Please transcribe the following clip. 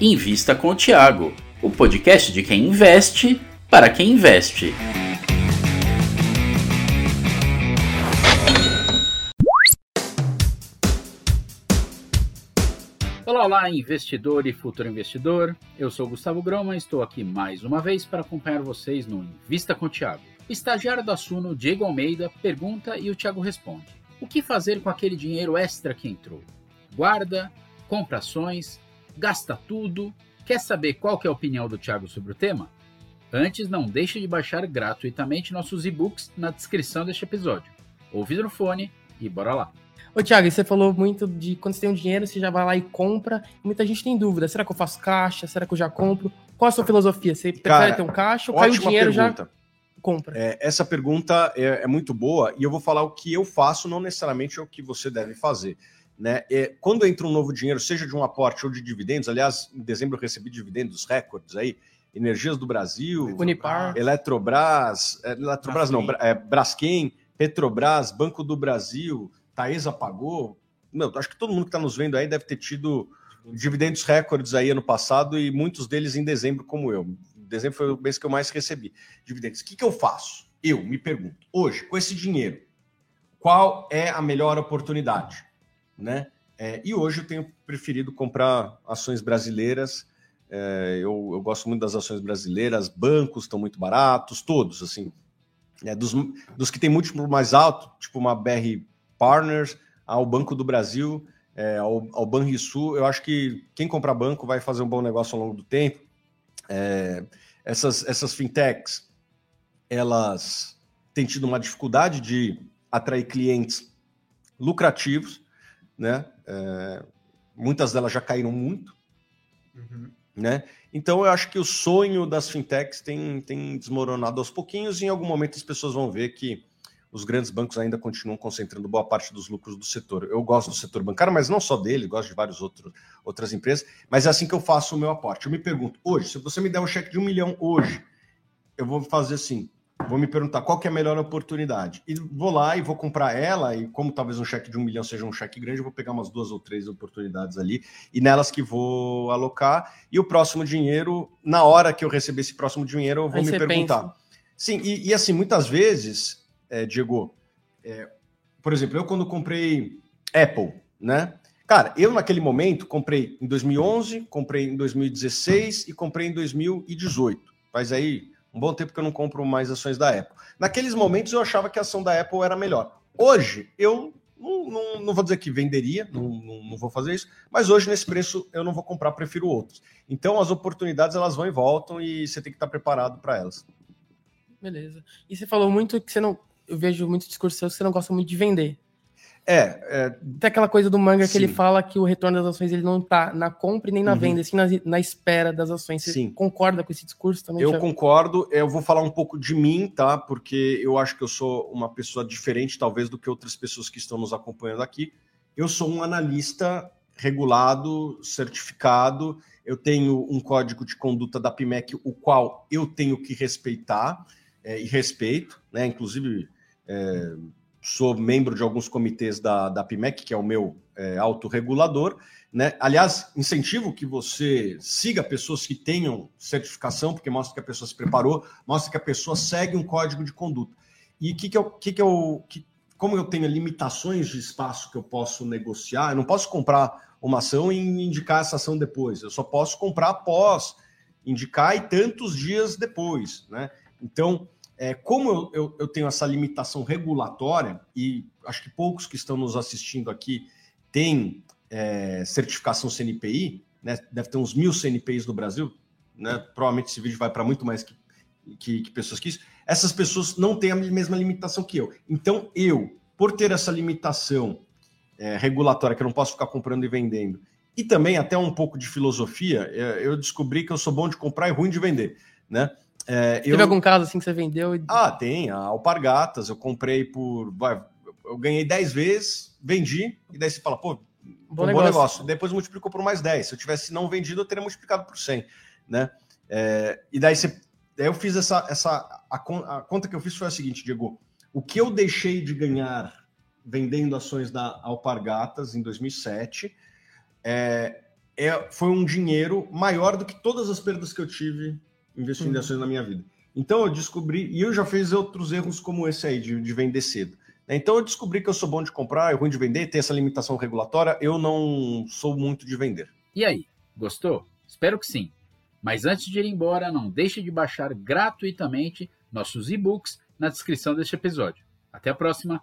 Invista com o Tiago, o podcast de quem investe para quem investe. Olá, olá, investidor e futuro investidor. Eu sou Gustavo Groma e estou aqui mais uma vez para acompanhar vocês no Invista com o Tiago. Estagiário da Suno, Diego Almeida, pergunta e o Tiago responde. O que fazer com aquele dinheiro extra que entrou? Guarda, compra ações, gasta tudo. Quer saber qual que é a opinião do Thiago sobre o tema? Antes, não deixe de baixar gratuitamente nossos e-books na descrição deste episódio. Ouve no fone e bora lá. Ô, Thiago, você falou muito de quando você tem um dinheiro, você já vai lá e compra. Muita gente tem dúvida. Será que eu faço caixa? Será que eu já compro? Qual a sua filosofia? Você prefere ter um caixa ou cai o dinheiro pergunta. já compra? É, essa pergunta é, é, muito boa e eu vou falar o que eu faço, não necessariamente é o que você deve fazer. Né? É, quando entra um novo dinheiro, seja de um aporte ou de dividendos, aliás, em dezembro eu recebi dividendos recordes aí, Energias do Brasil, Unipar, Eletrobras, é, Eletrobras Braskem. não, é, Braskem, Petrobras, Banco do Brasil, Taesa pagou. Meu, acho que todo mundo que está nos vendo aí deve ter tido dividendos recordes aí ano passado e muitos deles em dezembro, como eu. Dezembro foi o mês que eu mais recebi dividendos. O que, que eu faço? Eu me pergunto, hoje, com esse dinheiro, qual é a melhor oportunidade? Né? É, e hoje eu tenho preferido comprar ações brasileiras. É, eu, eu, gosto muito das ações brasileiras, bancos estão muito baratos, todos, assim. É, dos, dos que tem múltiplo mais alto, tipo uma BR Partners, ao Banco do Brasil, é, ao, ao Banrisul, eu acho que quem comprar banco vai fazer um bom negócio ao longo do tempo. É, essas, essas fintechs, elas têm tido uma dificuldade de atrair clientes lucrativos, né? É, muitas delas já caíram muito, uhum. né? Então eu acho que o sonho das fintechs tem, tem desmoronado aos pouquinhos e em algum momento as pessoas vão ver que os grandes bancos ainda continuam concentrando boa parte dos lucros do setor. Eu gosto do setor bancário, mas não só dele, gosto de várias outros, outras empresas, mas é assim que eu faço o meu aporte. Eu me pergunto, hoje, se você me der um cheque de um milhão hoje, eu vou fazer assim, vou me perguntar qual que é a melhor oportunidade. E vou lá e vou comprar ela, e como talvez um cheque de um milhão seja um cheque grande, eu vou pegar umas duas ou três oportunidades ali, e nelas que vou alocar. E o próximo dinheiro, na hora que eu receber esse próximo dinheiro, eu vou Aí me perguntar. Pensa. Sim, e, e, assim, muitas vezes, é, Diego, é, por exemplo, eu quando comprei Apple, né? Cara, eu naquele momento comprei em 2011, comprei em 2016 e comprei em 2018. Faz aí um bom tempo que eu não compro mais ações da Apple. Naqueles momentos eu achava que a ação da Apple era melhor. Hoje, eu não, não, não vou dizer que venderia, não, não, não, vou fazer isso, mas hoje nesse preço eu não vou comprar, prefiro outros. Então as oportunidades elas vão e voltam e você tem que estar preparado para elas. Beleza. E você falou muito que você não. Eu vejo muito discurso que você não gosta muito de vender. É, é, Tem aquela coisa do manga sim. que ele fala que o retorno das ações ele não está na compra e nem na uhum. venda, sim na, na, espera das ações. Você sim. concorda com esse discurso também? Eu concordo. Eu vou falar um pouco de mim, tá? Porque eu acho que eu sou uma pessoa diferente, talvez, do que outras pessoas que estão nos acompanhando aqui. Eu sou um analista regulado, certificado. Eu tenho um código de conduta da PIMEC, o qual eu tenho que respeitar é, e respeito, né? Inclusive. É, sou membro de alguns comitês da, da PIMEC, que é o meu é, autorregulador. Né? Aliás, incentivo que você siga pessoas que tenham certificação, porque mostra que a pessoa se preparou, mostra que a pessoa segue um código de conduta. E que que eu, que que eu, que, como eu tenho limitações de espaço que eu posso negociar, eu não posso comprar uma ação e indicar essa ação depois. Eu só posso comprar após indicar e tantos dias depois, né? Então, é, como eu, eu, eu, tenho essa limitação regulatória, e acho que poucos que estão nos assistindo aqui têm é, certificação CNPI, né, deve ter uns mil CNPIs no Brasil, né, provavelmente esse vídeo vai para muito mais que, que, que, pessoas que isso. Essas pessoas não têm a mesma limitação que eu. Então, eu, por ter essa limitação é, regulatória, que eu não posso ficar comprando e vendendo, e também até um pouco de filosofia, é, eu descobri que eu sou bom de comprar e ruim de vender, né? É, Teve eu... algum caso assim que você vendeu? E... Ah, tem. A Alpargatas, eu comprei por. Eu ganhei 10 vezes, vendi, e daí você fala, pô, bom, um negócio. bom negócio. Depois multiplicou por mais 10. Se eu tivesse não vendido, eu teria multiplicado por 100. Né? É, e daí você. Daí eu fiz essa. essa a, a, conta que eu fiz foi a seguinte, Diego. O que eu deixei de ganhar vendendo ações da Alpargatas em 2007, é, é, foi um dinheiro maior do que todas as perdas que eu tive investindo em uhum. ações na minha vida. Então eu descobri, e eu já fiz outros erros como esse aí, de, de vender cedo. Né? Então eu descobri que eu sou bom de comprar, é ruim de vender, tem essa limitação regulatória, eu não sou muito de vender. E aí, gostou? Espero que sim. Mas antes de ir embora, não deixe de baixar gratuitamente nossos e-books na descrição deste episódio. Até a próxima!